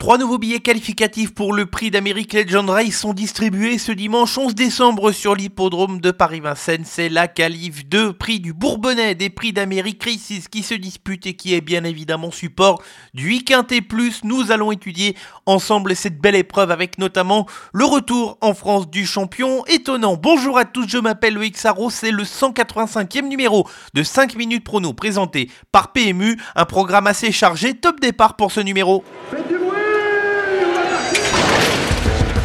Trois nouveaux billets qualificatifs pour le prix d'Amérique Legend Race sont distribués ce dimanche 11 décembre sur l'hippodrome de Paris-Vincennes. C'est la qualif 2, prix du Bourbonnais des prix d'Amérique Crisis qui se dispute et qui est bien évidemment support du Quintet Plus. Nous allons étudier ensemble cette belle épreuve avec notamment le retour en France du champion étonnant. Bonjour à tous, je m'appelle Loïc Sarro, c'est le 185e numéro de 5 minutes prono présenté par PMU, un programme assez chargé. Top départ pour ce numéro.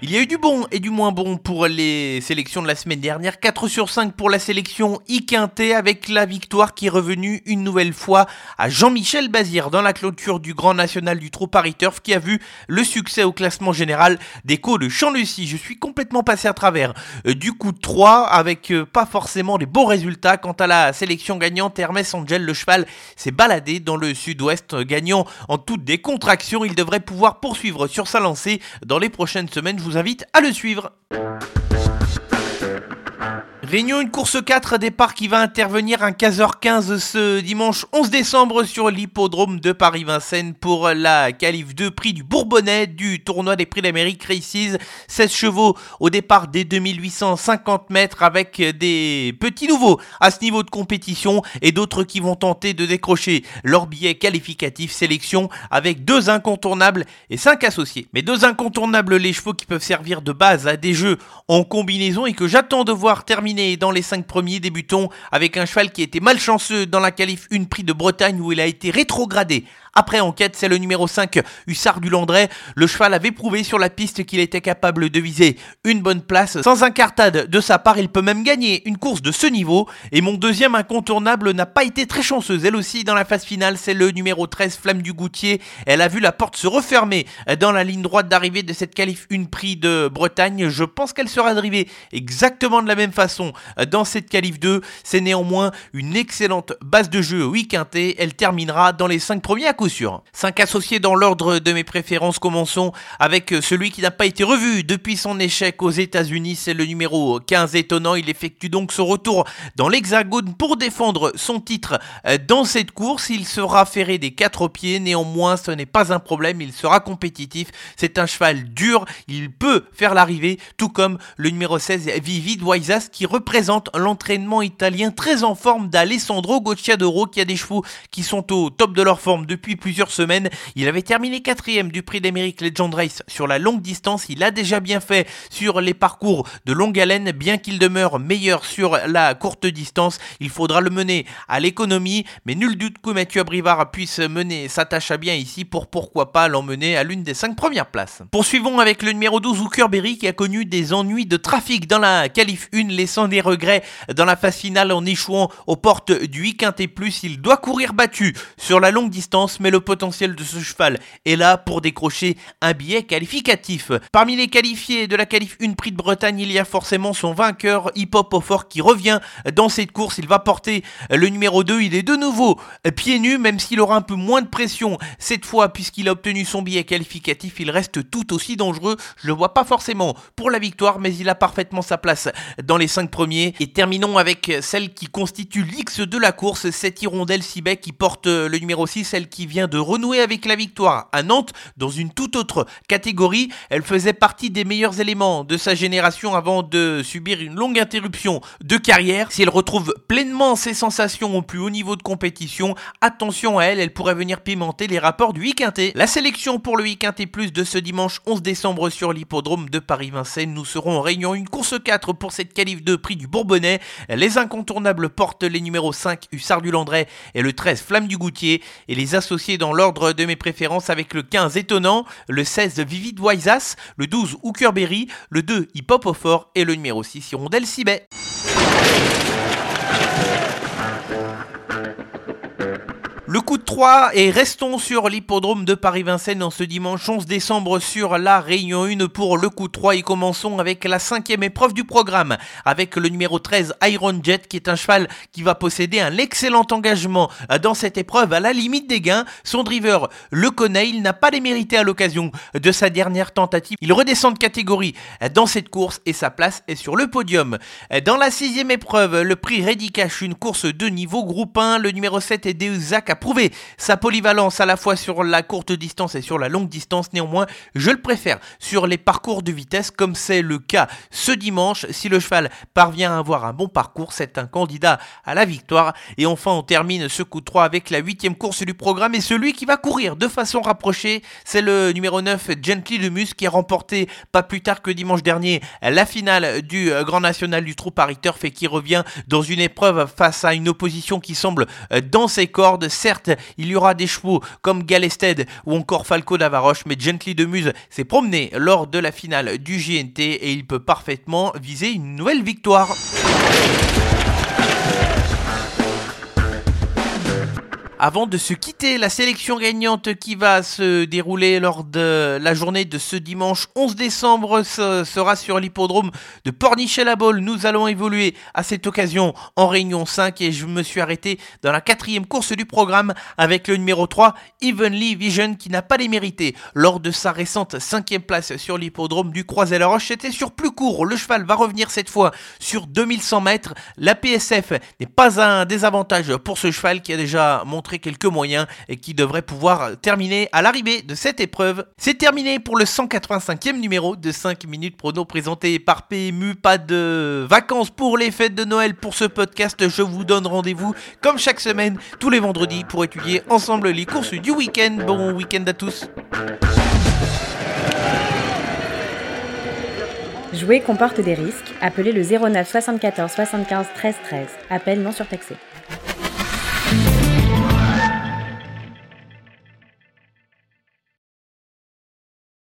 Il y a eu du bon et du moins bon pour les sélections de la semaine dernière. 4 sur 5 pour la sélection Iquinté avec la victoire qui est revenue une nouvelle fois à Jean-Michel Bazir dans la clôture du Grand National du Trot Paris Turf qui a vu le succès au classement général d'Echo de Champ-Lucie. Je suis complètement passé à travers euh, du coup de 3 avec euh, pas forcément des bons résultats. Quant à la sélection gagnante, Hermès Angel, le cheval, s'est baladé dans le sud-ouest gagnant en toute décontraction. Il devrait pouvoir poursuivre sur sa lancée dans les prochaines semaines vous invite à le suivre. Réunion une course 4 départ qui va intervenir à 15h15 ce dimanche 11 décembre sur l'hippodrome de Paris-Vincennes pour la qualif 2 prix du Bourbonnais du tournoi des prix d'Amérique Races. 16 chevaux au départ des 2850 mètres avec des petits nouveaux à ce niveau de compétition et d'autres qui vont tenter de décrocher leur billet qualificatif sélection avec deux incontournables et cinq associés. Mais deux incontournables les chevaux qui peuvent servir de base à des jeux en combinaison et que j'attends de voir terminer dans les 5 premiers. Débutons avec un cheval qui était malchanceux dans la qualif une prix de Bretagne où il a été rétrogradé après enquête, c'est le numéro 5, Hussard du Landré. Le cheval avait prouvé sur la piste qu'il était capable de viser une bonne place. Sans incartade de sa part, il peut même gagner une course de ce niveau. Et mon deuxième incontournable n'a pas été très chanceuse. Elle aussi, dans la phase finale, c'est le numéro 13, Flamme du Goutier. Elle a vu la porte se refermer dans la ligne droite d'arrivée de cette qualif une prix de Bretagne. Je pense qu'elle sera drivée exactement de la même façon dans cette qualif 2. C'est néanmoins une excellente base de jeu week-endé. Elle terminera dans les 5 premiers à coup 5 associés dans l'ordre de mes préférences, commençons avec celui qui n'a pas été revu depuis son échec aux États-Unis, c'est le numéro 15 étonnant. Il effectue donc son retour dans l'Hexagone pour défendre son titre dans cette course. Il sera ferré des quatre pieds, néanmoins ce n'est pas un problème, il sera compétitif. C'est un cheval dur, il peut faire l'arrivée, tout comme le numéro 16 Vivid Waisas qui représente l'entraînement italien très en forme d'Alessandro Gocciadoro qui a des chevaux qui sont au top de leur forme depuis plusieurs semaines. Il avait terminé quatrième du prix d'Amérique Legend Race sur la longue distance. Il a déjà bien fait sur les parcours de longue haleine, bien qu'il demeure meilleur sur la courte distance. Il faudra le mener à l'économie, mais nul doute que Mathieu Abrivard puisse mener sa tâche à bien ici pour pourquoi pas l'emmener à l'une des cinq premières places. Poursuivons avec le numéro 12 Berry qui a connu des ennuis de trafic dans la qualif 1, laissant des regrets dans la phase finale en échouant aux portes du 8 plus. Il doit courir battu sur la longue distance, mais le potentiel de ce cheval est là pour décrocher un billet qualificatif. Parmi les qualifiés de la qualif 1 prix de Bretagne, il y a forcément son vainqueur Hip Hop fort qui revient dans cette course. Il va porter le numéro 2. Il est de nouveau pieds nus, même s'il aura un peu moins de pression cette fois, puisqu'il a obtenu son billet qualificatif. Il reste tout aussi dangereux. Je le vois pas forcément pour la victoire, mais il a parfaitement sa place dans les 5 premiers. Et terminons avec celle qui constitue l'X de la course, cette hirondelle Sibet qui porte le numéro 6, celle qui vient de renouer avec la victoire à Nantes dans une toute autre catégorie. Elle faisait partie des meilleurs éléments de sa génération avant de subir une longue interruption de carrière. Si elle retrouve pleinement ses sensations au plus haut niveau de compétition, attention à elle, elle pourrait venir pimenter les rapports du week La sélection pour le week plus de ce dimanche 11 décembre sur l'hippodrome de Paris-Vincennes. Nous serons en réunion une course 4 pour cette qualif de prix du Bourbonnais. Les incontournables portent les numéros 5 Hussard du Landré et le 13 Flamme du Goutier et les associés dans l'ordre de mes préférences avec le 15 étonnant, le 16 Vivid Waisas, le 12 Hookerberry, le 2 Hip Hop au fort et le numéro 6 Hirondelle Sibet. Le coup de 3 et restons sur l'hippodrome de Paris-Vincennes en ce dimanche 11 décembre sur la Réunion 1 pour le coup de 3 et commençons avec la cinquième épreuve du programme avec le numéro 13 Iron Jet qui est un cheval qui va posséder un excellent engagement dans cette épreuve à la limite des gains. Son driver le connaît, il n'a pas les mérités à l'occasion de sa dernière tentative. Il redescend de catégorie dans cette course et sa place est sur le podium. Dans la sixième épreuve, le prix Ready Cash, une course de niveau groupe 1, le numéro 7 est Deuzac a prouvé sa polyvalence à la fois sur la courte distance et sur la longue distance. Néanmoins, je le préfère sur les parcours de vitesse comme c'est le cas ce dimanche. Si le cheval parvient à avoir un bon parcours, c'est un candidat à la victoire. Et enfin, on termine ce coup de 3 avec la huitième course du programme et celui qui va courir de façon rapprochée, c'est le numéro 9 Gently de Mus qui a remporté pas plus tard que dimanche dernier la finale du Grand National du Trou Paris Turf et qui revient dans une épreuve face à une opposition qui semble dans ses cordes. Certes, il y aura des chevaux comme Galested ou encore Falco d'Avaroche, mais Gently de Muse s'est promené lors de la finale du JNT et il peut parfaitement viser une nouvelle victoire. Avant de se quitter, la sélection gagnante qui va se dérouler lors de la journée de ce dimanche 11 décembre sera sur l'hippodrome de Pornichet-la-Baule. Nous allons évoluer à cette occasion en réunion 5 et je me suis arrêté dans la quatrième course du programme avec le numéro 3, Evenly Vision, qui n'a pas les mérités. Lors de sa récente cinquième place sur l'hippodrome du Croisé-la-Roche, c'était sur plus court. Le cheval va revenir cette fois sur 2100 mètres. La PSF n'est pas un désavantage pour ce cheval qui a déjà montré quelques moyens et qui devrait pouvoir terminer à l'arrivée de cette épreuve. C'est terminé pour le 185e numéro de 5 minutes prono présenté par PMU. Pas de vacances pour les fêtes de Noël pour ce podcast. Je vous donne rendez-vous comme chaque semaine tous les vendredis pour étudier ensemble les courses du week-end. Bon week-end à tous. Jouer comporte des risques. Appelez le 09 74 75 13 13. Appel non surtaxé.